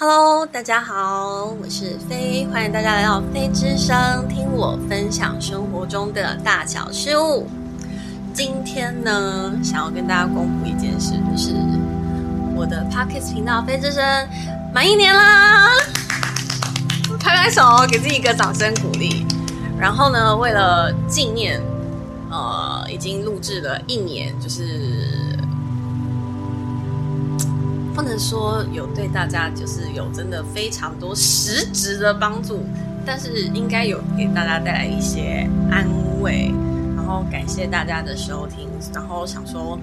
Hello，大家好，我是飞，欢迎大家来到飞之声，听我分享生活中的大小事物。今天呢，想要跟大家公布一件事，就是我的 Pockets 频道飞之声满一年啦！拍拍手，给自己一个掌声鼓励。然后呢，为了纪念，呃，已经录制了一年，就是。不能说有对大家就是有真的非常多实质的帮助，但是应该有给大家带来一些安慰，然后感谢大家的收听，然后想说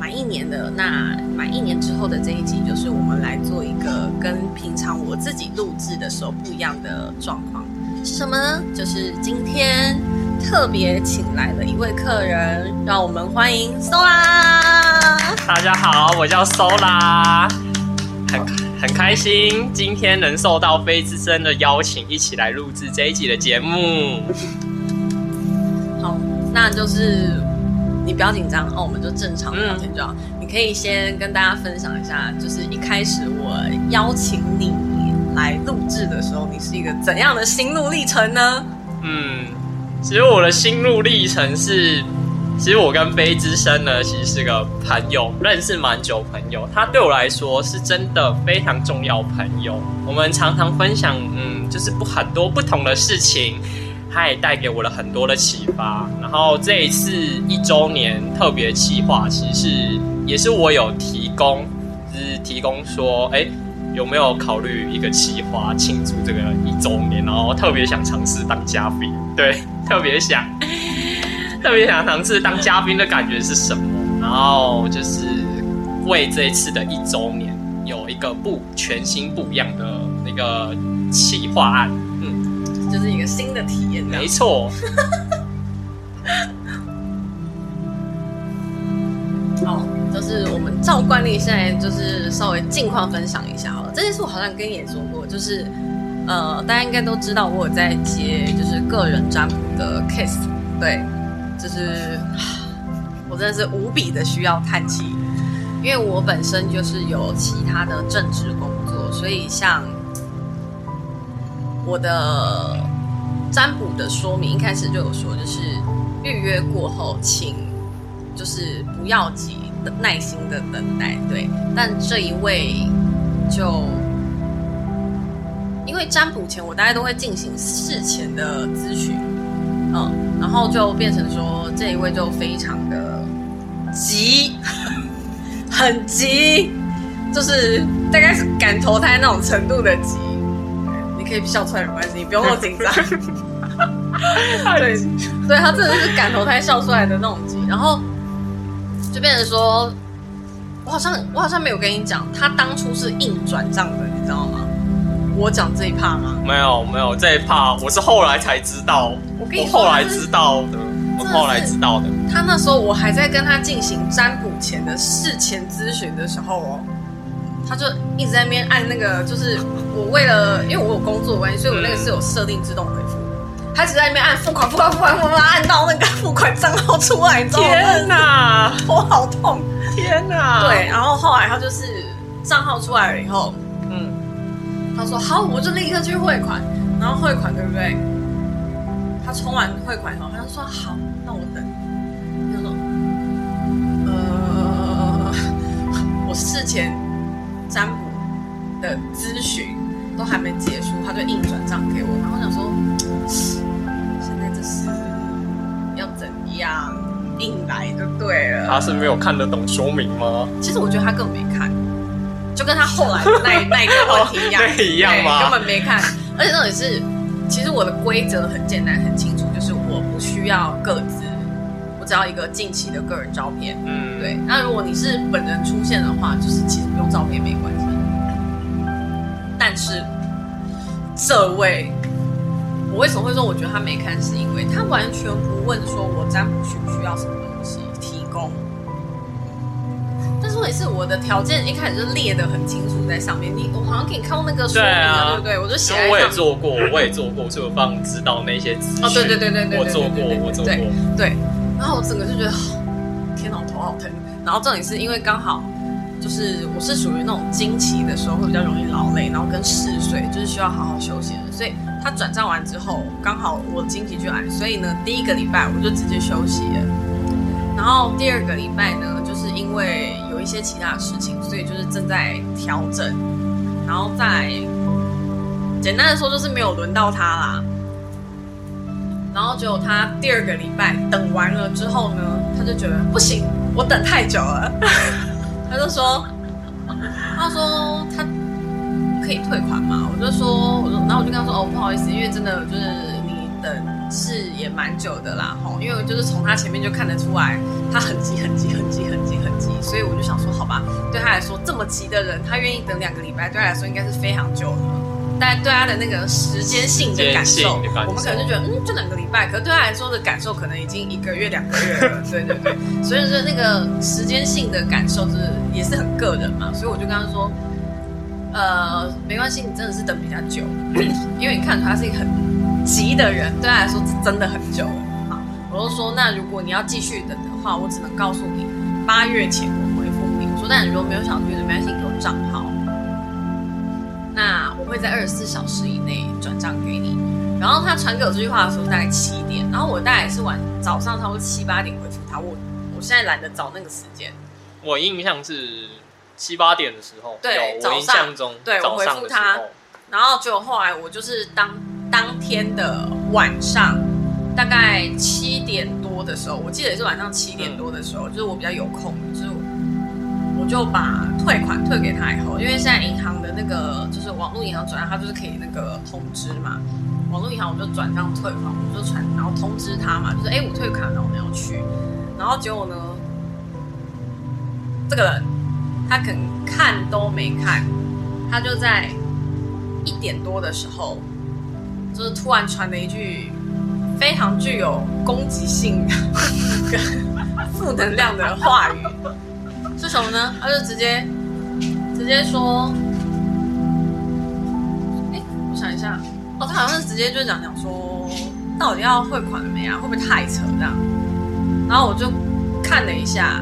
满一年的那满一年之后的这一集，就是我们来做一个跟平常我自己录制的时候不一样的状况，是什么呢？就是今天特别请来了一位客人，让我们欢迎 Sola。大家好，我叫 Sola，很很开心今天能受到飞之声的邀请，一起来录制这一集的节目。好，那就是你不要紧张哦，我们就正常聊天就好。你可以先跟大家分享一下，就是一开始我邀请你来录制的时候，你是一个怎样的心路历程呢？嗯，其实我的心路历程是。其实我跟飞之生呢，其实是个朋友，认识蛮久朋友。他对我来说是真的非常重要朋友。我们常常分享，嗯，就是不很多不同的事情，他也带给我了很多的启发。然后这一次一周年特别企划，其实也是我有提供，就是提供说，哎，有没有考虑一个企划庆祝这个一周年？然后特别想尝试当嘉宾，对，特别想。特别想尝试当嘉宾的感觉是什么？然后就是为这一次的一周年有一个不全新不一样的那个企划案，嗯，就是一个新的体验。没错。照惯例，现在就是稍微近况分享一下好了。这件事我好像跟你也说过，就是呃，大家应该都知道我有在接就是个人占卜的 case，对。就是我真的是无比的需要叹气，因为我本身就是有其他的正职工作，所以像我的占卜的说明一开始就有说，就是预约过后，请就是不要急，耐心的等待。对，但这一位就因为占卜前，我大概都会进行事前的咨询。嗯，然后就变成说这一位就非常的急，很急，就是大概是赶投胎那种程度的急。你可以笑出来没关系，你不用那么紧张。对，对他真的是赶投胎笑出来的那种急，然后就变成说，我好像我好像没有跟你讲，他当初是硬转账的，你知道吗？我讲这一趴吗？没有没有这一趴，我是后来才知道。我后来知道的，我后来知道的。他那时候我还在跟他进行占卜前的事前咨询的时候哦，他就一直在那边按那个，就是我为了因为我有工作关系，所以我那个是有设定自动回复。他一直在那边按付款付款付款，付款按到那个付款账号出来，你知道吗？天哪，我好痛！天哪！对，然后后来他就是账号出来了以后，嗯，他说好，我就立刻去汇款，然后汇款对不对？他充完汇款以后，他就说好，那我等。他说，呃，我事前占卜的咨询都还没结束，他就硬转账给我。然后想说，现在这是要怎样硬来就对了。他是没有看得懂说明吗？其实我觉得他根本没看，就跟他后来那 那一个问题一样，一样吗？根本没看，而且重点是。其实我的规则很简单很清楚，就是我不需要个子，我只要一个近期的个人照片。嗯，对。那如果你是本人出现的话，就是其实不用照片没关系。但是这位，我为什么会说我觉得他没看，是因为他完全不问说我占卜需不需要什么东西提供。重点是我的条件一开始就列的很清楚在上面，你我好像给你看过那个说明了，对不对？我就写在我也做过，我也做过，所以我帮知道那些资讯。哦，对对对对对，我做过，我做过。对，然后我整个就觉得，天哪，头好疼。然后重点是因为刚好就是我是属于那种经期的时候会比较容易劳累，然后跟嗜睡，就是需要好好休息的。所以他转账完之后，刚好我经期就来，所以呢，第一个礼拜我就直接休息了。然后第二个礼拜呢，就是因为有一些其他的事情，所以就是正在调整，然后再简单的说就是没有轮到他啦。然后结果他第二个礼拜等完了之后呢，他就觉得不行，我等太久了，他就说，他说他可以退款吗？我就说，我说，然后我就跟他说，哦，不好意思，因为真的就是你等是也蛮久的啦，吼，因为就是从他前面就看得出来，他很急很急很急很急很急，所以我就想说，好吧，对他来说这么急的人，他愿意等两个礼拜，对他来说应该是非常久了。但对他的那个时间性的感受，我们可能就觉得，嗯，就两个礼拜。可对他来说 的感受，可能已经一个月、两个月了。对对对，所以说那个时间性的感受是也是很个人嘛。所以我就跟他说，呃，没关系，你真的是等比较久，因为你看出他是一个很急的人，对他来说是真的很久了。好，我就说，那如果你要继续等的话，我只能告诉你，八月前我回复你。我说，但你如果没有想去的，没关系，给我账号。会在二十四小时以内转账给你。然后他传给我这句话的时候大概七点，然后我大概是晚早上差不多七八点回复他。我我现在懒得找那个时间。我印象是七八点的时候，对，我印象中，对我回复他。然后就后来我就是当当天的晚上，大概七点多的时候，我记得也是晚上七点多的时候，就是我比较有空，就。把退款退给他以后，因为现在银行的那个就是网络银行转账，他就是可以那个通知嘛。网络银行我就转账退款，我就传，然后通知他嘛，就是哎我退款了，我们要去。然后结果呢，这个人他肯看都没看，他就在一点多的时候，就是突然传了一句非常具有攻击性 跟负能量的话语。是什么呢？他就直接直接说，哎，我想一下，哦，他好像是直接就讲讲说，到底要汇款了没啊？会不会太扯这样？然后我就看了一下，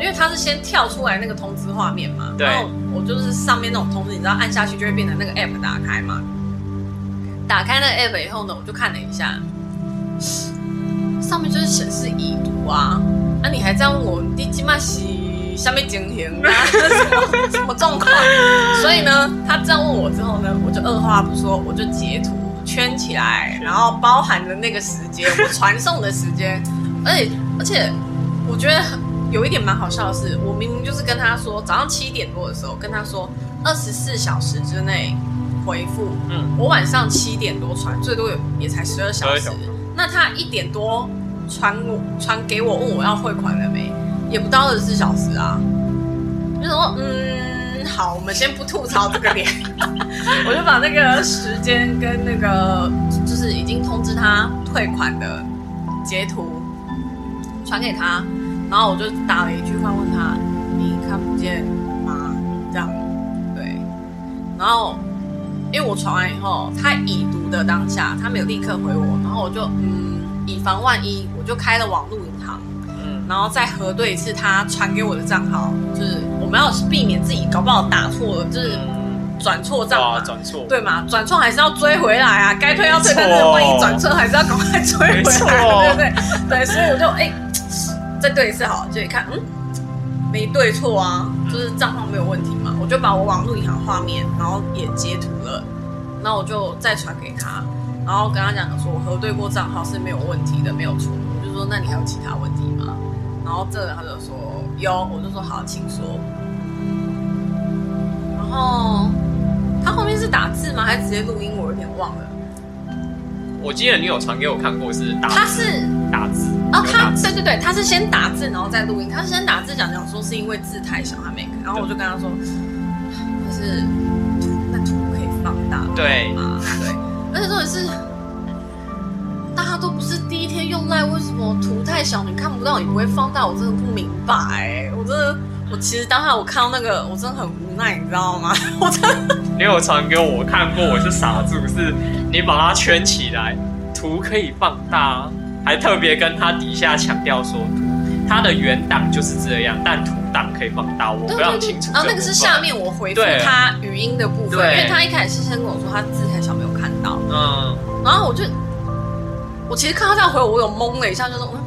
因为他是先跳出来那个通知画面嘛，然后我就是上面那种通知，你知道按下去就会变成那个 app 打开嘛。打开那个 app 以后呢，我就看了一下，上面就是显示已读啊。那你还这样问我，你起码是下面情形啊？什么什么状况？所以呢，他这样问我之后呢，我就二话不说，我就截图圈起来，然后包含了那个时间，我传送的时间，而且而且我觉得有一点蛮好笑的是，我明明就是跟他说早上七点多的时候跟他说二十四小时之内回复，嗯，我晚上七点多传，最多也也才十二小时，那他一点多。传我传给我问我要汇款了没？也不到二十四小时啊。就说嗯好，我们先不吐槽这个点，我就把那个时间跟那个就是已经通知他退款的截图传给他，然后我就打了一句话问他你看不见吗？这样对，然后因为我传完以后，他已读的当下他没有立刻回我，然后我就嗯。以防万一，我就开了网络银行，嗯，然后再核对一次他传给我的账号，就是我们要避免自己搞不好打错了，就是转错账嘛，转错，对嘛？转错还是要追回来啊，该退要退，但是万一转错还是要赶快追回来，对不对？对，所以我就哎，再对一次好，就一看，嗯，没对错啊，就是账号没有问题嘛，我就把我网络银行画面，然后也截图了，然后我就再传给他。然后跟他讲说，我核对过账号是没有问题的，没有错。我就说，那你还有其他问题吗？然后这人他就说有，我就说好，请说。然后他后面是打字吗？还是直接录音？我有点忘了。我记得你有传给我看过是打，他是打字哦，他对对对，他是先打字然后再录音。他是先打字讲讲说是因为字太小他没看，然后我就跟他说，就是图那图可以放大对吗？对。而且重点是，大家都不是第一天用赖，为什么图太小你看不到，也不会放大？我真的不明白。我真的，我其实当下我看到那个，我真的很无奈，你知道吗？我真的，你有传给我，看过，我是傻住，是你把它圈起来，图可以放大，还特别跟他底下强调说，图它的原档就是这样，但图档可以放大，我对非常清楚。然后那个是下，面我回复他语音的部分，因为他一开始是先跟我说他字太小嗯，然后我就我其实看到这样回我，我有懵了一下，就说嗯。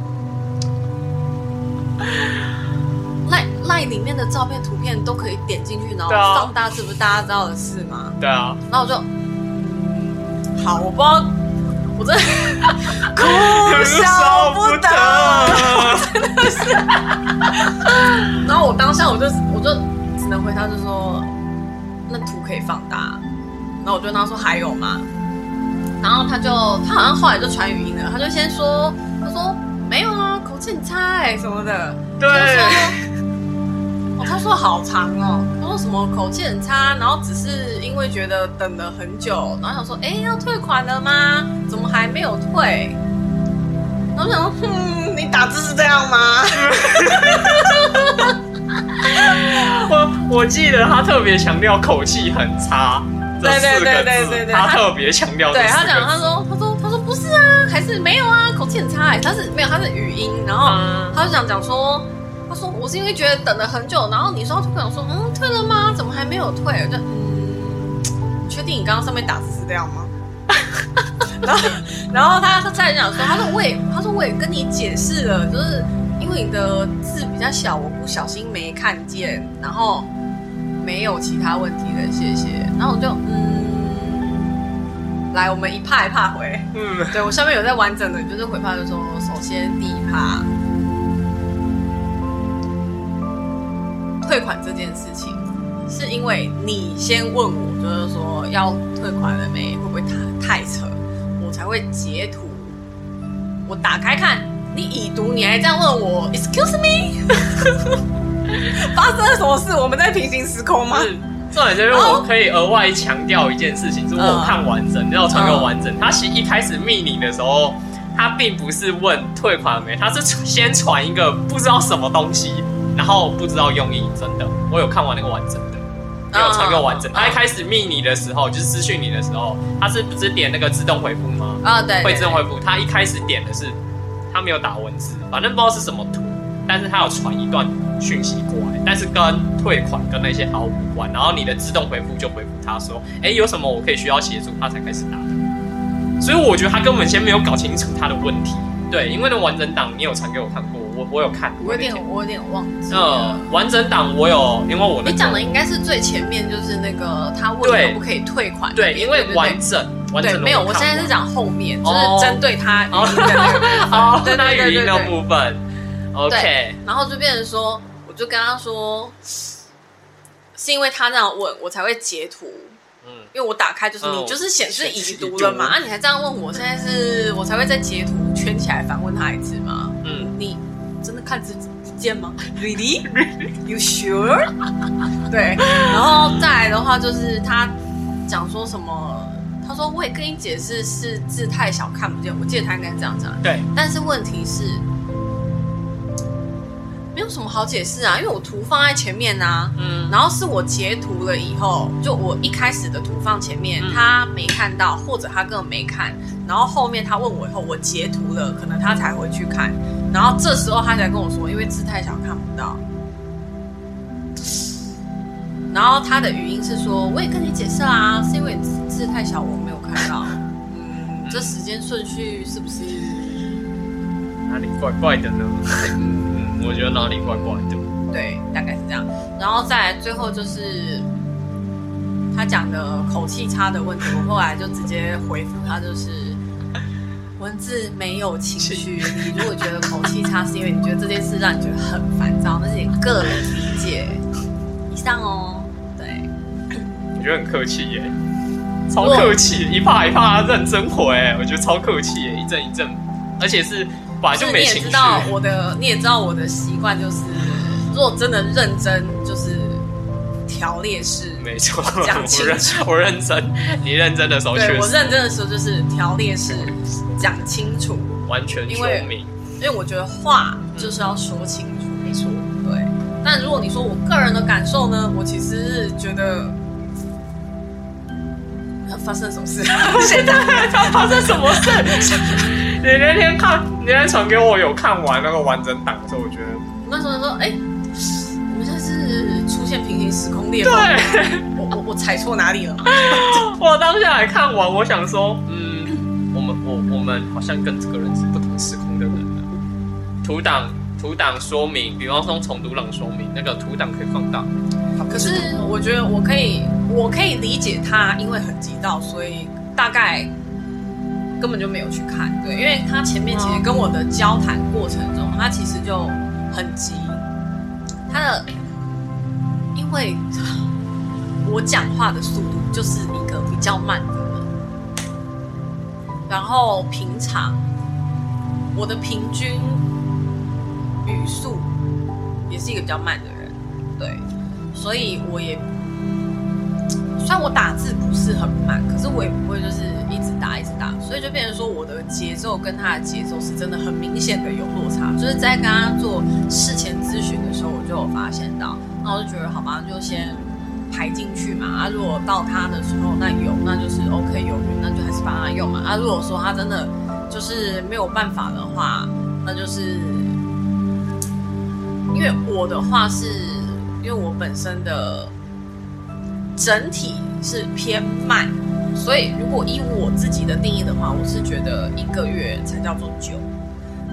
赖赖里面的照片、图片都可以点进去，然后放大，这不是大家知道的事吗？对啊，然后我就，嗯好，我不知道，我真的 哭笑不得。真的是然后我当下我就我就只能回他，就说那图可以放大。然后我就跟他说还有吗？然后他就他好像后来就传语音了，他就先说他说没有啊，口气很差哎、什么的。对哦，他说好长哦，他说什么口气很差，然后只是因为觉得等了很久，然后想说，哎，要退款了吗？怎么还没有退？然后想说，哼，你打字是这样吗？我我记得他特别强调口气很差这对对四个对对对他他特别强调这对他讲，他说，他说，他说不是啊，还是没有啊，口气很差哎，他是没有，他是语音，然后嗯他就想讲说，他说我是因为觉得等了很久，然后你说要退款，我说嗯退了吗？怎么还没有退？我就嗯，你确定你刚刚上面打字是这样吗？然后然后他他再讲说，他说我也他说我也跟你解释了，就是因为你的字比较小，我不小心没看见，然后没有其他问题了，谢谢。然后我就嗯，来我们一趴一趴回。嗯，对我下面有在完整的，就是回话，就说首先第一趴，退款这件事情，是因为你先问我，就是说要退款了没，会不会太太扯，我才会截图，我打开看，你已读，你还这样问我，excuse me，发生了什么事？我们在平行时空吗？是重点就是我可以额外强调一件事情，是我有看完整，要传给我完整。他其实一开始密你的时候，他并不是问退款没，他是先传一个不知道什么东西，然后不知道用意，真的，我有看完那个完整的。没有传给我完整。嗯他一开始密你的时候，就是私讯你的时候，他是不是点那个自动回复吗？啊，对，会自动回复。他一开始点的是，他没有打文字，反正不知道是什么图，但是他有传一段讯息过来，但是跟退款跟那些毫无关。然后你的自动回复就回复他说，哎，有什么我可以需要协助，他才开始打的。所以我觉得他根本先没有搞清楚他的问题。对，因为那完整档你有传给我看过，我我有看，我有点我有点忘记呃了。完整档我有，因为我那个你讲的应该是最前面，就是那个他问对可不可以退款那对，因为完整完整没有，我现在是讲后面，就哦是针对他语音的那个部分。哦，对那对对语音的对对。，OK，然后就变成说，我就跟他说，是因为他这样问我才会截图，嗯，因为我打开就是嗯你就是显示已读了嘛，啊，你还这样问我，现在是我才会再截图圈起来反问他一次嘛？嗯，你真的看字不见吗？Really? You sure? 对，然后再来的话就是他讲说什么，他说我也跟你解释是字太小看不见，我记得他应该是这样讲，对，但是问题是。没有什么好解释啊，因为我图放在前面啊，嗯，然后是我截图了以后，就我一开始的图放前面，嗯他没看到，或者他根本没看，然后后面他问我以后，我截图了，可能他才回去看，然后这时候他才跟我说，因为字太小看不到。然后他的语音是说，我也跟你解释啦，是因为字太小，我没有看到。嗯，这时间顺序是不是？哪里怪怪的呢？嗯，我觉得哪里怪怪的。对，大概是这样。然后再来最后就是他讲的口气差的问题，我后来就直接回复他，就是 文字没有情绪。你如果觉得口气差，是因为你觉得这件事让你觉得很烦躁，那是你个人理解。以上哦，对，我觉得很客气耶，超客气，一怕一怕认真回，我觉得超客气耶，一阵一阵，而且是本来就就是没情绪你也知。道我的，你也知道我的习惯就是，如果真的认真，就是条列式。没错，讲清楚我认真，你认真的时候对我实认真的时候，就是条列式讲清楚。完全说明，因为我觉得话就是要说清楚，没错，对。但如果你说我个人的感受呢，我其实是觉得呃发生什么事？现在发生什么事？你那天看，你那天传给我有看完那个完整档的时候，我觉得我那时候说，哎、我们这是出现平行时空裂缝。对，我我我踩错哪里了？我当下来看完，我想说，嗯，我们我我们好像跟这个人是不同时空的人了。图档图档说明，比方说重读档说明，那个图档可以放大。可是我觉得我可以，我可以理解他，因为很急躁，所以大概根本就没有去看。对，因为他前面其实跟我的交谈过程中，他其实就很急。他的，因为我讲话的速度就是一个比较慢的人，然后平常我的平均语速也是一个比较慢的人，对。所以我也，虽然我打字不是很慢，可是我也不会就是一直打一直，所以就变成说我的节奏跟他的节奏是真的很明显的有落差。就是在跟他做事前咨询的时候，我就有发现到，那我就觉得好吧，就先排进去嘛。啊，如果到他的时候那有，那就是 OK 有，那就还是帮他用嘛。啊，如果说他真的就是没有办法的话，那就是因为我的话是。因为我本身的整体是偏慢，所以如果以我自己的定义的话，我是觉得一个月才叫做久。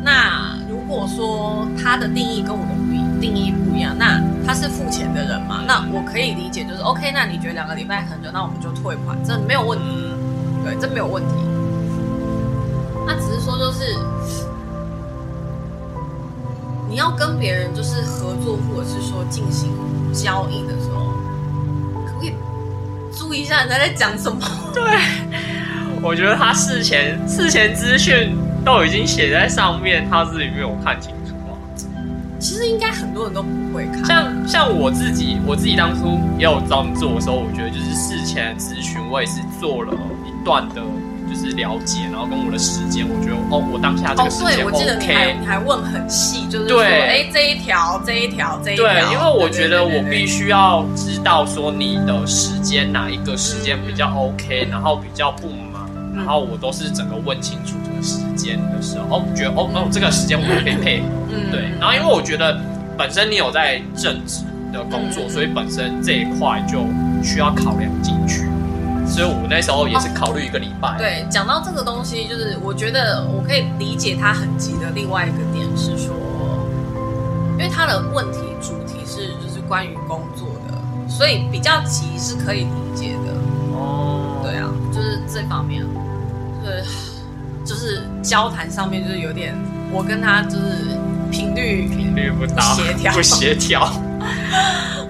那如果说他的定义跟我的不定义不一样，那他是付钱的人嘛？那我可以理解，就是 OK。那你觉得两个礼拜很久，那我们就退款，这没有问题。对，这没有问题。那只是说，就是你要跟别人就是合作，或者是说进行。交易的时候，注意一下人家在讲什么？对，我觉得他事前事前资讯都已经写在上面，他自己没有看清楚啊。其实应该很多人都不会看。像像我自己，我自己当初也有这样做的时候，我觉得就是事前咨询，我也是做了一段的。就是了解，然后跟我的时间，我觉得哦，我当下这个时间 OK。你还问很细，就是说，哎，这一条，这一条，这一条。对，因为我觉得我必须要知道说你的时间哪一个时间比较 OK，然后比较不忙，然后我都是整个问清楚这个时间的时候，哦，觉得哦哦，这个时间我可以配合。嗯，对。然后因为我觉得本身你有在正职的工作，所以本身这一块就需要考量进去。所以我那时候也是考虑一个礼拜。对，讲到这个东西，就是我觉得我可以理解他很急的另外一个点是说，因为他的问题主题是就是关于工作的，所以比较急是可以理解的。哦，对啊，就是这方面，对，就是交谈上面就是有点，我跟他就是频率频率不搭，协调不协调。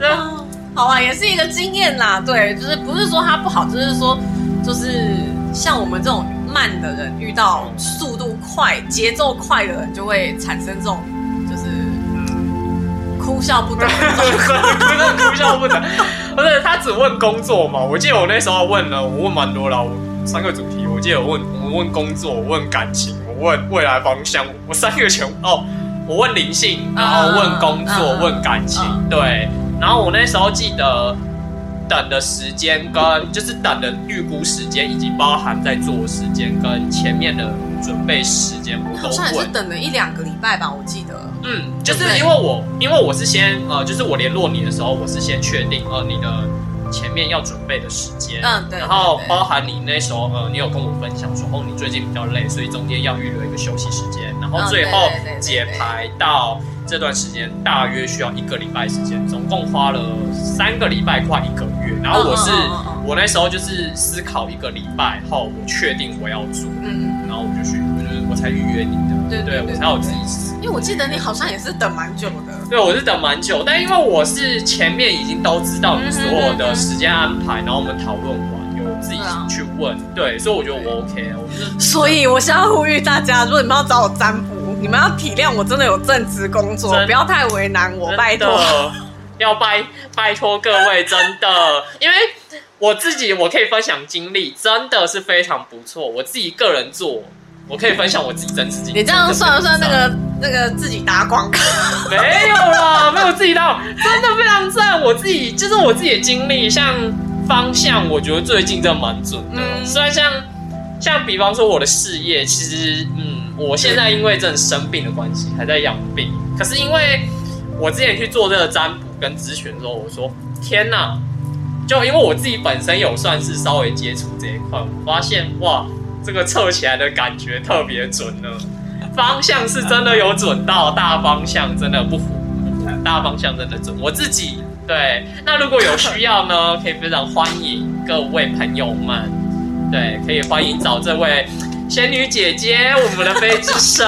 好啊，也是一个经验啦。对，就是不是说它不好，就是说，就是像我们这种慢的人，遇到速度快、节奏快的人，就会产生这种就是哭笑不得，哭笑不得。不是他只问工作嘛？我记得我那时候问了，我问蛮多了，我三个主题。我记得我问我问工作，我问感情，我问未来方向，我三个全哦，我问灵性，然后问工作，问感情，对。然后我那时候记得等的时间跟就是等的预估时间，以及包含在做时间跟前面的准备时间，我都问。是等了一两个礼拜吧，我记得。嗯，就是因为我因为我是先呃，就是我联络你的时候，我是先确定呃你的前面要准备的时间，嗯对，然后包含你那时候呃，你有跟我分享说哦，你最近比较累，所以中间要预留一个休息时间，然后最后解牌到。这段时间大约需要一个礼拜时间，总共花了三个礼拜，快一个月。然后我是我那时候就是思考一个礼拜后，我确定我要做，嗯，然后我就去，我就我才预约你的，对对，我才有自己吃。因为我记得你好像也是等蛮久的，对，我是等蛮久，但因为我是前面已经都知道你所有的时间安排，然后我们讨论完，有自己去问，对，所以我觉得我 OK，我就所以我想要呼吁大家，如果你们要找我占卜。你们要体谅我，真的有正职工作，不要太为难我，拜托。要拜拜托各位，真的，因为我自己我可以分享经历，真的是非常不错。我自己个人做，我可以分享我自己真实经历。你这样算不算那个那个自己打广告？没有啦，没有自己打，真的非常赞。我自己就是我自己的经历，像方向，我觉得最近真的蛮准的。虽然像像比方说我的事业，其实嗯。我现在因为正生病的关系，还在养病。可是因为我之前去做这个占卜，跟咨询的时候，我说天哪！就因为我自己本身有算是稍微接触这一块，我发现哇，这个测起来的感觉特别准呢，方向是真的有准到，大方向真的不糊，大方向真的准。我自己对，那如果有需要呢，可以非常欢迎各位朋友们，对，可以欢迎找这位仙女姐姐，我们的飞之声，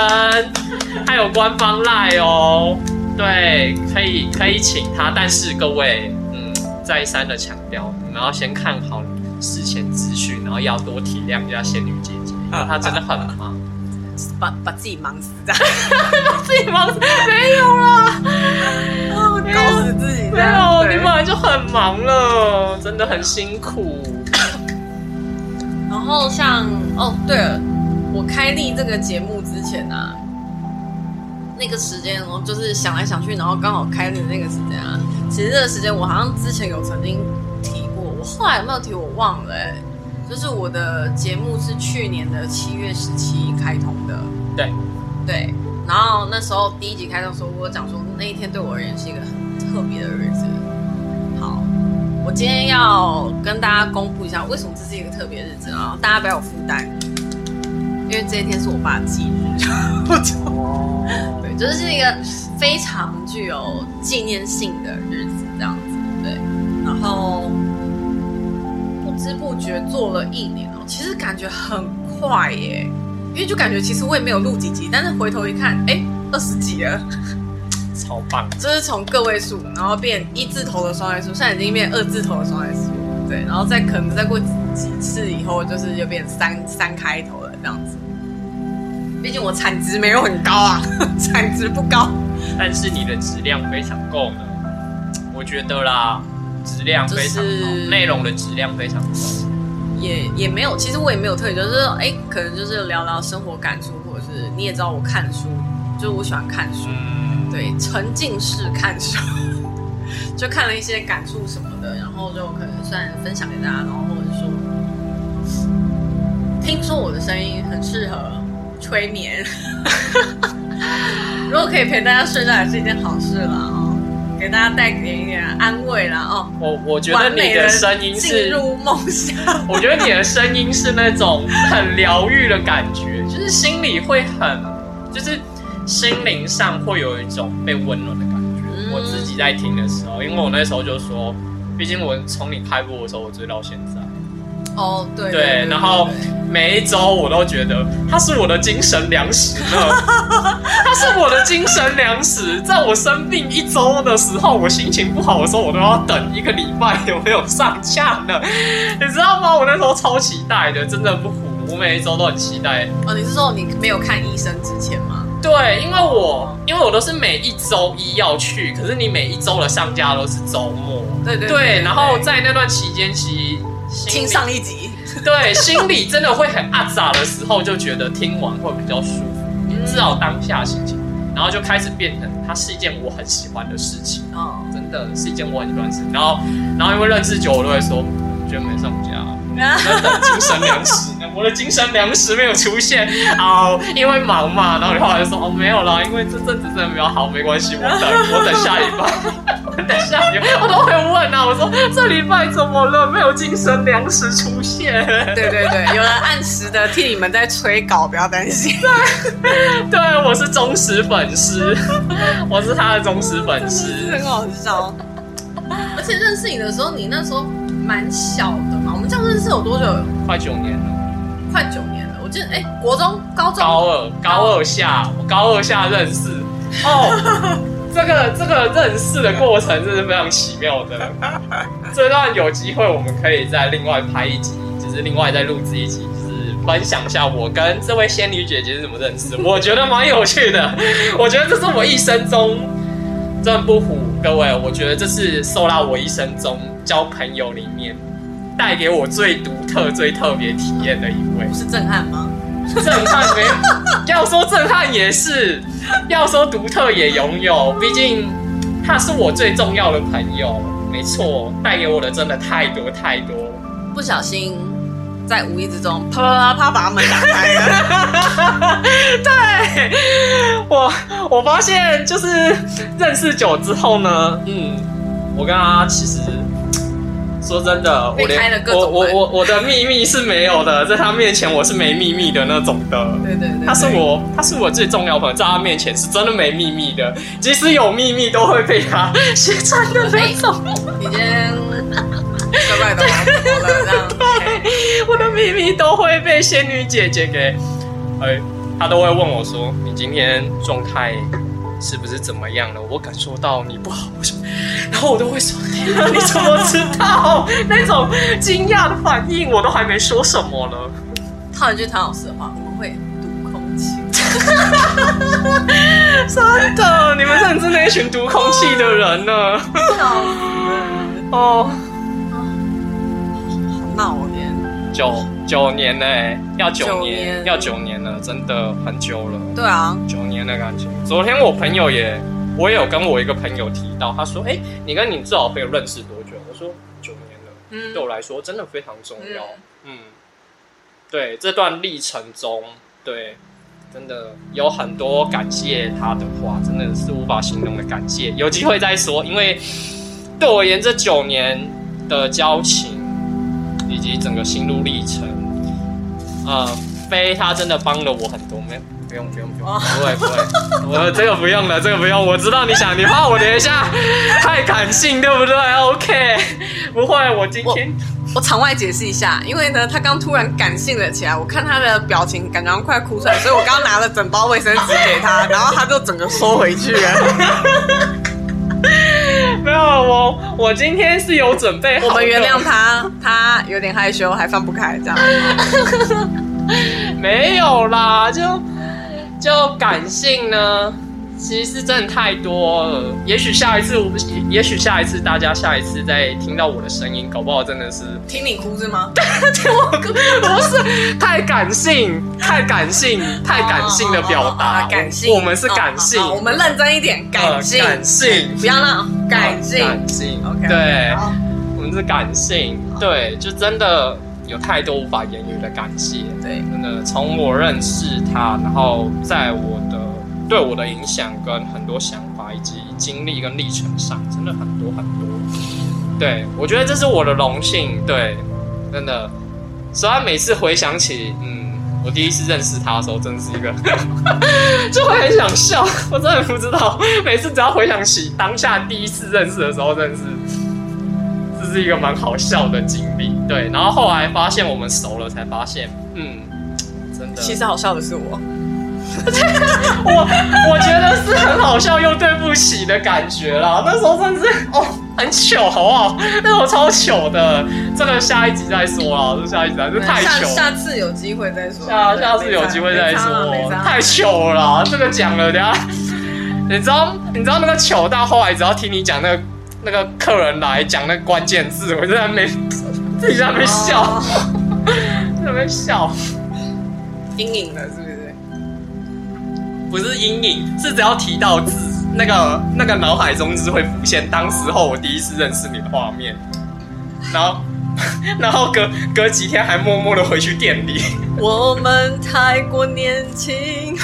还有官方赖哦，对，可以可以请她，但是各位。嗯再三的强调，你们要先看好事前资讯，然后要多体谅一下仙女姐姐，因为她真的很忙，把把自己忙死。的，把自己忙死没有啦，搞死自己，没有，你本来就很忙了，真的很辛苦。然后像哦，对了，我开立这个节目之前啊。那个时间哦，就是想来想去，然后刚好开的那个时间啊。其实这个时间我好像之前有曾经提过，我后来有没有提我忘了。就是我的节目是去年的七月十七开通的。对对，然后那时候第一集开通的时候，我讲说那一天对我而言是一个很特别的日子。好，我今天要跟大家公布一下为什么这是一个特别日子啊！大家不要有负担，因为这一天是我爸的忌日对。就是一个非常具有纪念性的日子，这样子对。然后不知不觉做了一年哦，其实感觉很快耶，因为就感觉其实我也没有录几集，但是回头一看，哎，二十集了，超棒！就是从个位数，然后变一字头的双位数，现在已经变二字头的双位数，对。然后再可能再过几次以后，就是就变三三开头了这样子。毕竟我产值没有很高啊，产值不高，但是你的质量非常够呢，我觉得啦，质量非常好，内容的质量非常高，也也没有，其实我也没有特别，就是哎，可能就是聊聊生活感触，或者是你也知道我看书，就是我喜欢看书，对，沉浸式看书，就看了一些感触什么的，然后就可能算分享给大家，然后或者说，听说我的声音很适合。催眠，如果可以陪大家睡觉，也是一件好事了哦。给大家带给一点安慰啦哦。我我觉得你的声音是进入梦乡。我觉得你的声音是那种很疗愈的感觉，就是心里会很，就是心灵上会有一种被温暖的感觉。我自己在听的时候，因为我那时候就说，毕竟我从你开播的时候，我追到现在。哦，对对，然后每一周我都觉得它是我的精神粮食呢，他是我的精神粮食。在我生病一周的时候，我心情不好的时候，我都要等一个礼拜有没有上架呢？你知道吗？我那时候超期待的，真的不糊，我每一周都很期待。哦，你是说你没有看医生之前吗？对，因为我因为我都是每一周一要去，可是你每一周的上架都是周末，对对对，然后在那段期间其实。听上一集，对，心里真的会很阿杂的时候，就觉得听完会比较舒服，至少当下心情，然后就开始变成它是一件我很喜欢的事情，哦，真的是一件我很喜欢的事情。然后，然后因为认识久，我都会说，觉得没上架，等精神粮食，我的精神粮食没有出现，哦，因为忙嘛。然后你后来就说，哦，没有啦，因为这阵子真的没有好，没关系，我等，我等下一拜。等下，我都会问啊！我说这礼拜怎么了？没有精神粮食出现。对对对，有人按时的替你们在催稿，不要担心。对，对我是忠实粉丝，我是他的忠实粉丝，很好笑。而且认识你的时候，你那时候蛮小的嘛。我们这样认识有多久？快九年了，快九年了。我记得，哎，国中、高中、高二、高二下，高二下认识哦。这个这个认识的过程真是非常奇妙的。这段有机会我们可以再另外拍一集，就是另外再录制一集，就是分享一下我跟这位仙女姐姐是怎么认识。我觉得蛮有趣的。我觉得这是我一生中真不唬各位，我觉得这是受到我一生中交朋友里面带给我最独特、最特别体验的一位。是震撼吗？震撼没？要说震撼也是，要说独特也拥有。毕竟他是我最重要的朋友，没错，带给我的真的太多太多。不小心在无意之中，啪啪啪啪把门打开了。对我，我发现就是认识久之后呢，嗯，我跟他其实说真的，我连我我我我的秘密是没有的，在他面前我是没秘密的那种的。对对对，他是我，他是我最重要的朋友，在他面前是真的没秘密的，即使有秘密都会被他 揭穿的那种。你今天怪怪的吗？怎么了？这样嘿我的秘密都会被仙女姐姐给，哎，她都会问我说：“你今天状态是不是怎么样了？”我感受到你不好，什么，然后我都会说：“天啊，你怎么知道？”那种惊讶的反应，我都还没说什么呢。套一句唐老师的话，我们会读空气。真的，你们真的是那一群读空气的人呢。笑死！哦，闹年，九九年呢、要九九年，要九年了，真的很久了。对啊，九年的感情。昨天我朋友也，我也有跟我一个朋友提到，他说：“哎、你跟你最好朋友认识多久？”我说：“九年了。”嗯对我来说真的非常重要。嗯，对这段历程中，对，真的有很多感谢他的话，真的是无法形容的感谢。有机会再说，因为对我而言，这九年的交情以及整个心路历程，呃，飞他真的帮了我很多，没有。不用不用不用，哦不会不会，我这个不用了，这个不用。我知道你想，你怕我等一下太感性，对不对？OK，不会，我今天我场外解释一下，因为呢，他刚突然感性了起来，我看他的表情，感觉快哭出来，所以我刚刚拿了整包卫生纸给他，然后他就整个缩回去了。没有我，我今天是有准备好。我们原谅他，他有点害羞，还放不开，这样。没有啦，就就感性呢，其实真的太多了。也许下一次我，也许下一次大家下一次再听到我的声音，搞不好真的是听你哭是吗？听我哭不是太感性，太感性，太感性的表达。啊感性，我们是感性，我们认真一点，感性，呃感性，不要闹，感性。感性 OK，对。我们是感性，对，就真的有太多无法言语的感谢。对，真的从我认识他，然后在我的对我的影响跟很多想法以及经历跟历程上，真的很多很多。对我觉得这是我的荣幸，对，真的。虽然每次回想起，嗯，我第一次认识他的时候，真的是一个 就会很想笑。我真的不知道，每次只要回想起当下第一次认识的时候，真的是。这是一个蛮好笑的经历，对。然后后来发现我们熟了，才发现，嗯，真的，其实好笑的是我，我我觉得是很好笑又对不起的感觉啦。那时候真的是哦，很糗，好不好？那时候超糗的，这个下一集再说啦，这下一集再说，这太下糗。下次有机会再说。下下次有机会再说，太糗了，这个讲了，等一下，你知道你知道那个糗到后来，只要听你讲那个那个客人来讲那个关键字，我就在那边自己在那边笑，哦 在那边笑。阴影了，是不是？阴影，是只要提到字，那个那个脑海中就是会浮现当时候我第一次认识你的画面，然后 然后隔隔几天还默默的回去店里。我们太过年轻。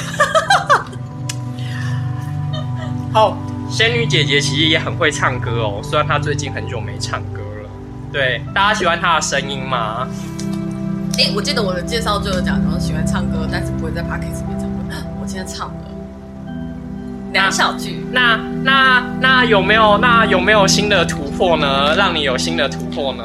好，仙女姐姐其实也很会唱歌哦，虽然她最近很久没唱歌了。对，大家喜欢她的声音吗？哎、我记得我的介绍就有讲，说喜欢唱歌，但是不会在 podcast 里面唱今天唱的两小句，那那那有没有那有没有新的突破呢？让你有新的突破呢？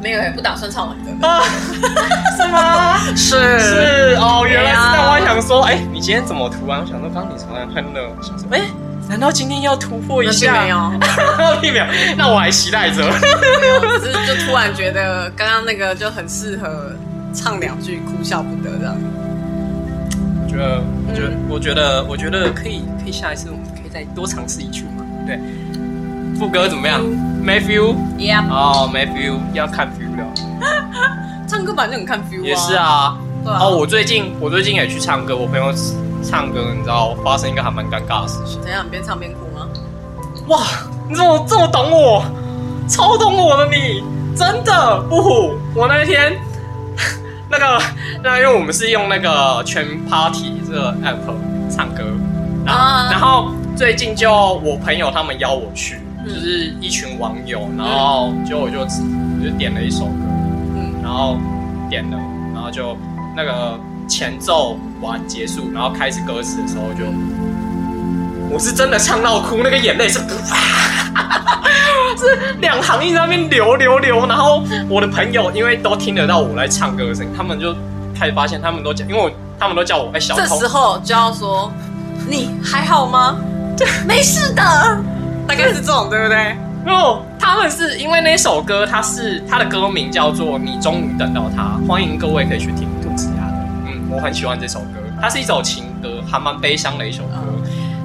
没有，也不打算唱完的。啊，是吗？是是哦，原来是这样。对啊我还想说，哎、你今天怎么突然？我想说，刚刚你突然哼了，我想说，哎、难道今天要突破一下？并没有，并 没有。那我还期待着。只是就突然觉得刚刚那个就很适合唱两句，哭笑不得这样。我觉得，我觉得，我觉得，我觉得可以，可以下一次我们可以再多尝试一曲嘛。对，副歌怎么样？没 feel？Yeah，哦，没 feel，要看 feel 了。唱歌本来就很看 feel 啊。也是，啊。对啊。哦，我最近我最近也去唱歌，我朋友唱歌，你知道发生一个还蛮尴尬的事情。怎样？边唱边哭吗？哇，你怎么这么懂我？超懂我的你，真的不虎。我那天那个那因为我们是用那个全 Party 这个 app 唱歌，然后、啊。然后最近就我朋友他们邀我去，就是一群网友，然后就我就我就点了一首歌，嗯，然后点了，然后就那个前奏完结束，然后开始歌词的时候就，我是真的唱到哭，那个眼泪是，是两行一直在那边流流流，然后我的朋友因为都听得到我在唱歌的声音，他们就开始发现，他们都讲，因为我他们都叫我哎小偷这时，候就要说你还好吗？没事的，大概是这种，对不对？哦，他们是因为那首歌，它是它的歌名叫做《你终于等到他》，欢迎各位可以去听兔子鸭的。嗯，我很喜欢这首歌，它是一首情歌，还蛮悲伤的一首歌。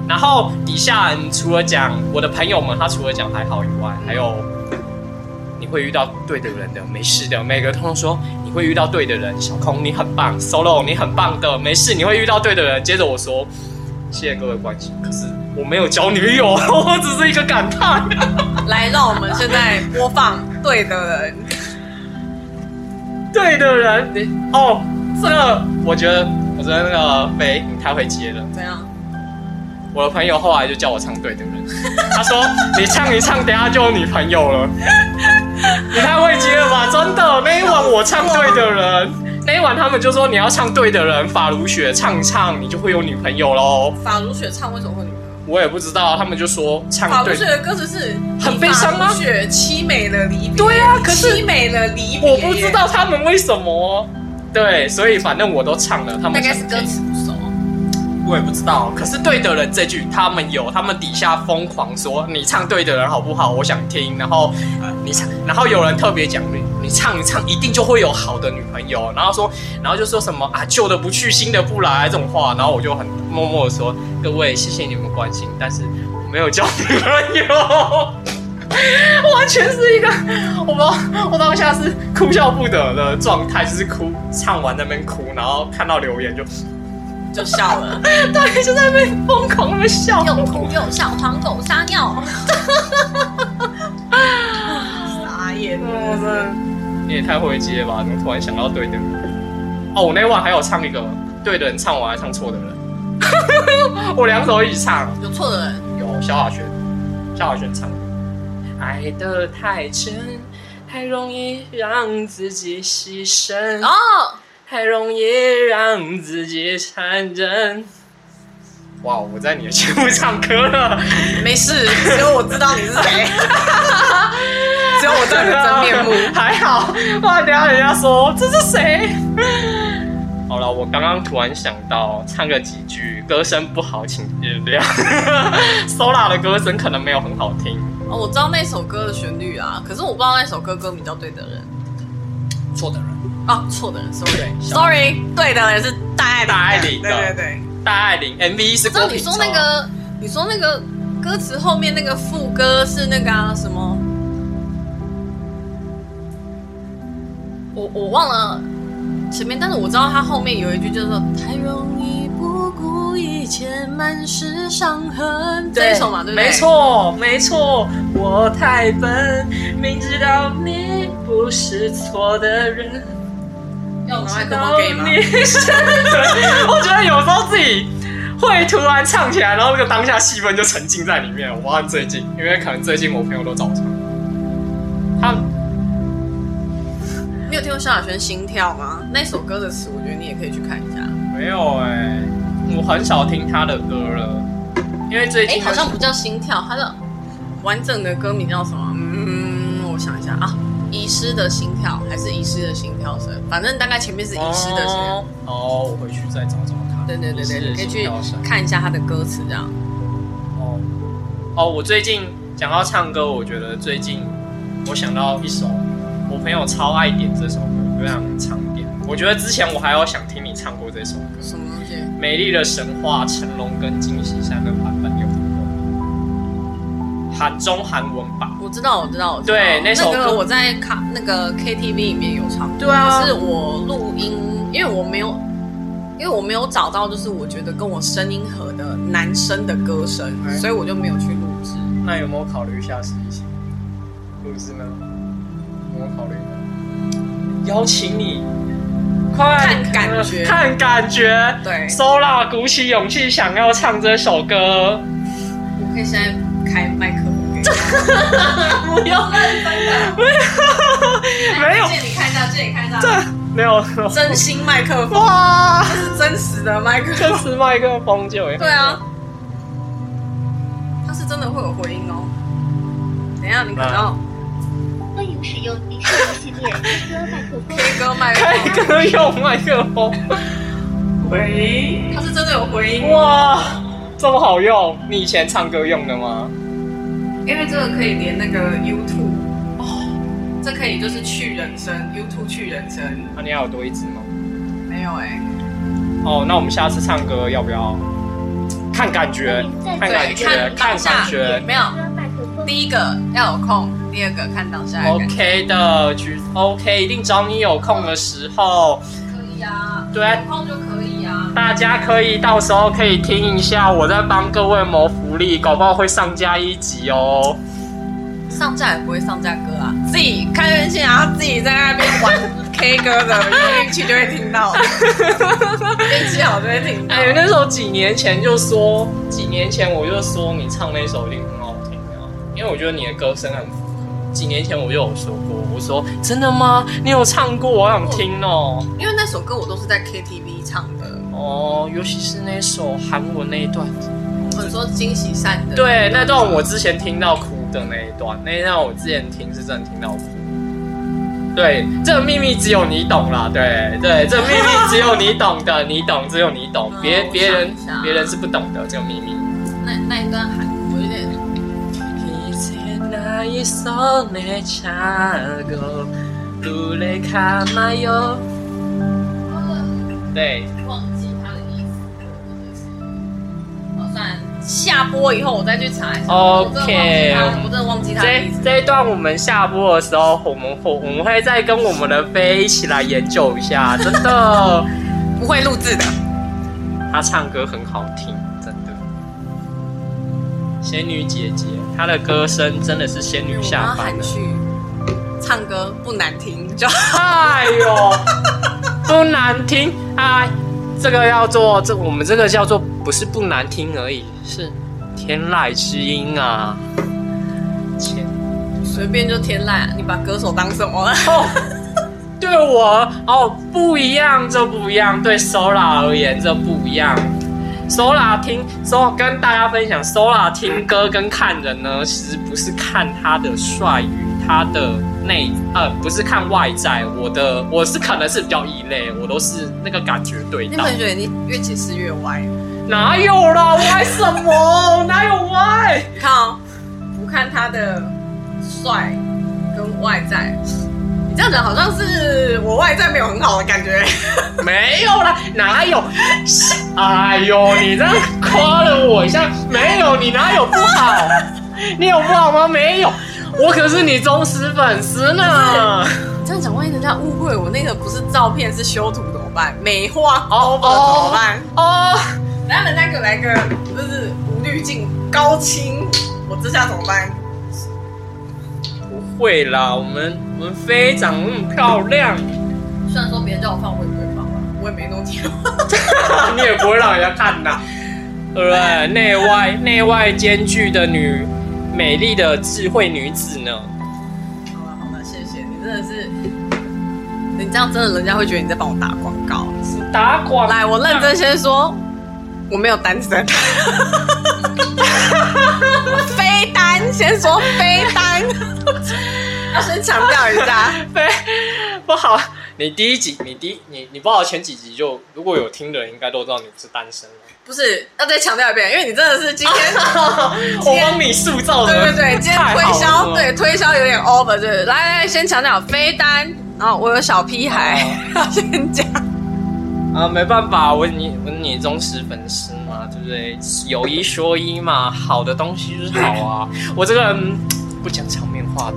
然后底下除了讲我的朋友们，他除了讲还好以外，还有你会遇到对的人的，没事的。每个通通说你会遇到对的人，小空你很棒，solo 你很棒的，没事，你会遇到对的人。接着我说谢谢各位关心，可是我没有交女友，我只是一个感叹。来，让我们现在播放对的人。对的人，哦，这个我觉得，我觉得那个飞你太会接了。怎样？我的朋友后来就叫我唱对的人，他说你唱一唱，等下就有女朋友了。你太会接了吧？真的，那一晚我唱对的人，那一晚他们就说你要唱对的人，法如雪唱一唱，你就会有女朋友喽。法如雪唱为什么会女朋友？我也不知道，他们就说法唱对如雪。的歌词是很悲伤吗雪凄美的离别。对啊可是凄美的离别。我不知，道他们为什么，对，所以反正我都唱了，他们大概是歌词。我也不知道，可是对的人这句他们有，他们底下疯狂说你唱对的人好不好？我想听。然后呃，你唱，然后有人特别讲你你唱一唱，一定就会有好的女朋友。然后说，然后就说什么啊旧的不去，新的不来这种话。然后我就很默默的说，各位谢谢你们关心，但是我没有交女朋友。完全是一个，我不，我当下是哭笑不得的状态，就是哭，唱完那边哭，然后看到留言就就笑了，对，就在那边疯狂的笑。又哭又笑，黄狗撒尿。傻眼了，真的，你也太会接了吧？怎么突然想到对的人？哦，我那晚还有唱一个对的人唱完，还唱错的人，我两首一起唱。有错的人，有萧亚轩，萧亚轩唱的。爱的太真，太容易让自己牺牲，哦，太容易让自己残忍。哇，我在你的节目唱歌了。没事，只有我知道你是谁，只有我知道你的真面目。还好，哇！等一下人家说这是谁？好了，我刚刚突然想到唱个几句，歌声不好，请原谅。Sola 的歌声可能没有很好听，哦，我知道那首歌的旋律啊，可是我不知道那首歌歌名叫《对的人错的人，》哦，错的人对小，sorry，sorry，对的人是大爱大爱玲对的对对。大爱玲 MV 是知道郭品你说那个，你说那个歌词后面那个副歌是那个啊什么？我我忘了前面，但是我知道他后面有一句就是说太容易不顾一切，满是伤痕。这一首嘛，对不对？没。错，没错，我太笨，明知道你不是错的人。要拿麦克风给吗？你是 我觉得有时候自己会突然唱起来，然后那个当下气氛就沉浸在里面。我不知道最近，因为可能最近我朋友都找我唱，他们你有听过萧亚轩《心跳》吗？那首歌的词，我觉得你也可以去看一下。没有哎、我很少听他的歌了，因为最哎，近好像不叫《心跳》，他的完整的歌名叫什么？嗯，我想一下啊，遗失的心跳还是遗失的心跳声？反正大概前面是遗失的心跳。哦，哦我回去再找找看。对对对对，可以去看一下他的歌词，这样。哦哦，我最近讲到唱歌，我觉得最近我想到一首，我朋友超爱点这首歌，非常常点。我觉得之前我还有想听你唱过这首歌，什么东西？《美丽的神话》，成龙跟金喜善的版本，有韩中韩文版。我知道，我知道，我知道。对那首歌个我在卡那个 KTV 里面有唱过，对啊可是我录音，因为我没有，因为我没有找到就是我觉得跟我声音合的男生的歌声，哎所以我就没有去录制。那有没有考虑下次一起录制呢？有没有考虑呢？邀请你，快看感觉看感觉。对，Sola 鼓起勇气想要唱这首歌，我可以现在开麦克。不要认真的，没有。借你看一下，借你看一下，这没有。真心麦克风，哇，这是真实的麦克这风。是麦克风就对啊，它是真的会有回音哦。等一下，你可能要欢迎使用迪士尼系列 K 歌麦克风。K 歌麦克风。开歌用麦克风，喂，它是真的有回音，哇，这么好用，你以前唱歌用的吗？因为这个可以连那个 YouTube 哦，这可以就是去人生，YouTube 去人声。啊，你还有多一只吗？没有哎、哦，那我们下次唱歌要不要看感觉？看感对，觉，看感觉。没有。第一个要有空，第二个看当下。OK 的，举 OK，一定找你有空的时候，可以啊，对空就可以啊。大家可以到时候可以听一下，我在帮各位谋福利，搞不好会上架一集哦。上架也不会上架歌啊，自己开任性，然后自己在那边玩 K 歌的，有运气就会听到，运气好就会听到。哎，那时候几年前就说，几年前我就说你唱那首一定很好听啊，因为我觉得你的歌声很。几年前我就有说过，我说真的吗？你有唱过，我想听哦。因为那首歌我都是在 KTV 唱的，哦，尤其是那首韩文那一段，或者说惊喜散的。对，那段我之前听到哭的那一段，那一段我之前听是真的听到哭。对，这个秘密只有你懂啦。对对，这个秘密只有你懂的，你懂，只有你懂，别别人别人是不懂的这个秘密。那那一段韩我有点对，忘记他的意思，就是好算下播以后我再去查一下。OK 我真的忘记他，的意思。这一段我们下播的时候，我们会我们会再跟我们的飞一起来研究一下，真的，不会录制的。他唱歌很好听。仙女姐姐，她的歌声真的是仙女下凡了。含蓄，唱歌不难听就哎呦，不难听哎，这个要做这我们这个叫做不是不难听而已，是天籁之音啊。天随便就天籁。你把歌手当什么了？哦，对我哦不一样，这不一样。对 Sola 而言，这不一样。Sola 听 So 跟大家分享，Sola 听歌跟看人呢，其实不是看他的帅与他的内呃，不是看外在。我的我是可能是比较异类，我都是那个感觉对到你可。能觉得你越解释越歪。哪有啦？歪什么？哪有歪？你看哦，不看他的帅跟外在，你这样子好像是我外在没有很好的感觉。没有啦，哪有？哎呦，你这样夸了我一下，没有，你哪有不好？你有不好吗？没有，我可是你忠实粉丝呢。你这样讲，万一人家误会我那个不是照片是修图怎么办？美化哦 over 怎么办？哦，然后人家给我来个就是无滤镜高清，我这下怎么办？不会啦，我们我们飞长那么漂亮，虽然说别人叫我放，我也不会放了，我也没弄天。你也不会让人家看呐，对不对？内外内外兼具的女，美丽的智慧女子呢？好了好了，谢谢你，真的是，你这样真的人家会觉得你在帮我打广告。打广来，我认真先说，我没有单身，非单，先说非单，要先强调一下。非不好。你第一集，你第你你不好前几集就如果有听的人，应该都知道你不是单身了。不是，要再强调一遍，因为你真的是今天，我帮你塑造的，对对对，今天推销，对推销有点 over，对，来来，先强调非单，然后我有小屁孩，要 先讲。啊，没办法，我你我你忠实粉丝嘛，对不对？有一说一嘛，好的东西就是好啊。我这个人不讲场面话的。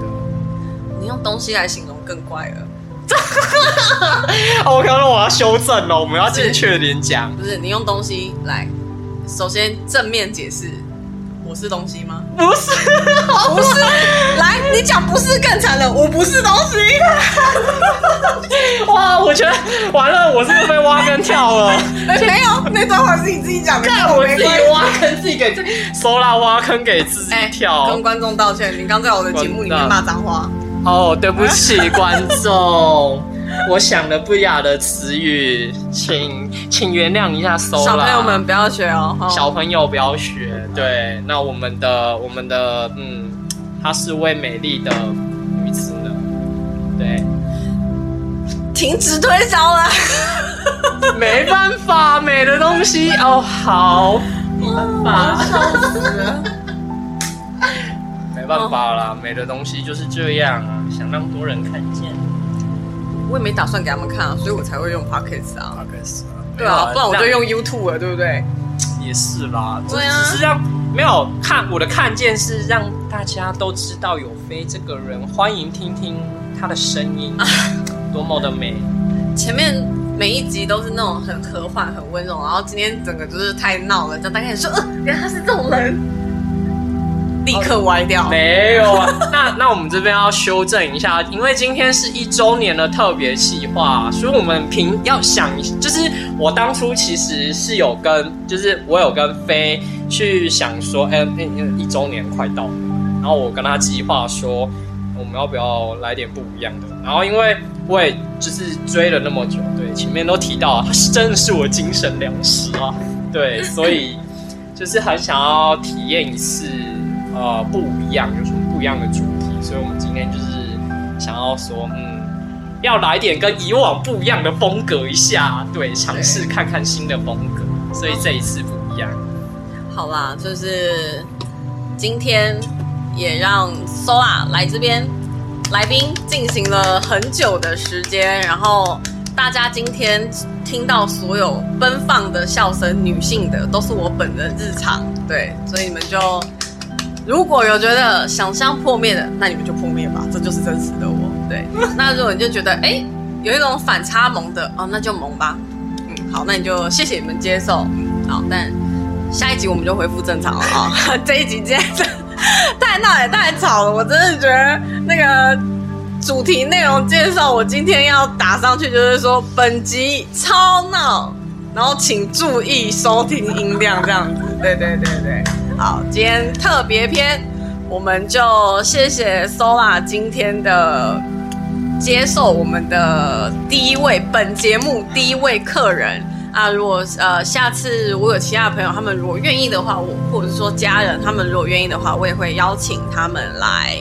你用东西来形容更怪了，哦，我刚刚我要修正了，我们要精确点讲。不是你用东西来，首先正面解释，我是东西吗？不是，不是，来你讲不是更惨了，我不是东西。哇，我觉得完了，我是不是被挖坑跳了？没有，那段话是你自己讲的。看我自己挖坑，自己给自己收啦，挖坑给自己跳。跟观众道歉，你刚在我的节目里面骂脏话。哦，对不起，观众。我想了不雅的词语，请请原谅一下。搜小朋友们不要学哦，小朋友不要学。对，那我们的我们的嗯，她是位美丽的女子呢。对，停止推销了。没办法，美的东西哦，好，没办法，笑死了。没办法啦，美的东西就是这样啊，想让多人看见。我也没打算给他们看啊，所以我才会用 Podcast 啊。对啊，不然我就用 YouTube 了，对不对？也是啦，对啊，只是让没有看我的看见是让大家都知道有飞这个人，欢迎听听他的声音，多么的美。前面每一集都是那种很和缓、很温柔，然后今天整个就是太闹了，就大家说，呃，原来他是这种人。立刻歪掉？没有啊，那那我们这边要修正一下，因为今天是一周年的特别企划，所以我们平要想，就是我当初其实是有跟，就是我有跟飞去想说，哎，一周年快到了，然后我跟他计划说，我们要不要来点不一样的？然后因为我也就是追了那么久，对，前面都提到他是真的是我精神粮食啊，对，所以就是很想要体验一次。呃，不一样，有什么不一样的主题？所以我们今天就是想要说，嗯，要来点跟以往不一样的风格一下，对，尝试看看新的风格。所以这一次不一样。好啦，就是今天也让 Sola 来这边，来宾进行了很久的时间，然后大家今天听到所有奔放的笑声，女性的都是我本人日常，对，所以你们就。如果有觉得想象破灭的，那你们就破灭吧，这就是真实的我。对，那如果你就觉得哎，有一种反差萌的哦，那就萌吧。嗯，好，那你就谢谢你们接受。嗯，好，但下一集我们就恢复正常了啊。这一集真的太闹也太吵了，我真的觉得那个主题内容介绍我今天要打上去，就是说本集超闹，然后请注意收听音量这样子。对对对对。好，今天特别篇，我们就谢谢 Sola 今天的接受我们的第一位本节目第一位客人啊。如果呃下次我有其他朋友，他们如果愿意的话，我或者是说家人他们如果愿意的话，我也会邀请他们来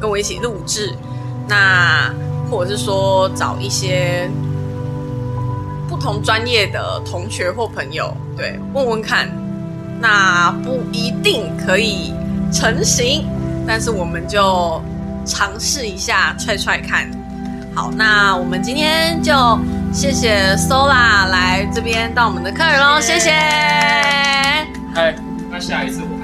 跟我一起录制。那或者是说找一些不同专业的同学或朋友，对，问问看。那不一定可以成型，但是我们就尝试一下踹踹看。好，那我们今天就谢谢 Sola 来这边当我们的客人喽，谢谢。嗨，那下一次我们？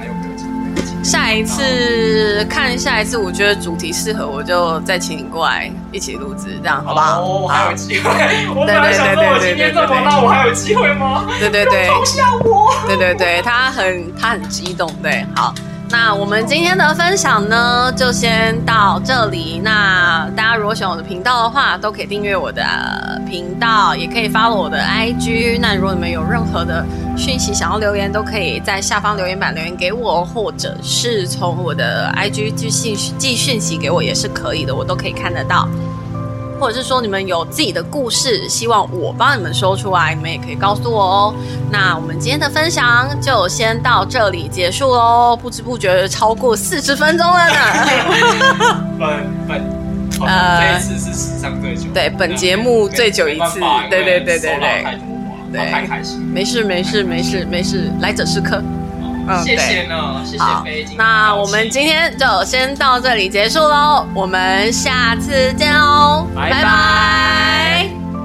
下一次看下一次，我觉得主题适合，我就再请你过来一起录制，这样好不好？哦，我还有机会。我本来想说，我今天这么闹，我还有机会吗？对对对，嘲笑我。对对对，他很他很激动，对，好，那我们今天的分享呢，就先到这里。那大家如果喜欢我的频道的话，都可以订阅我的频道，也可以发我的 IG。那如果你们有任何的讯息想要留言，都可以在下方留言板留言给我，或者是从我的 IG 寄信寄讯息给我也是可以的，我都可以看得到。或者是说你们有自己的故事，希望我帮你们说出来，你们也可以告诉我哦。那我们今天的分享就先到这里结束喽，不知不觉超过四十分钟了呢。本本呃，这次是史上最久，对，本节目最久一次，对对对对对，对，太开心，没事没事没事没事，来者是客。谢谢呢，谢谢飞那我们今天就先到这里结束喽，我们下次见哦，拜拜。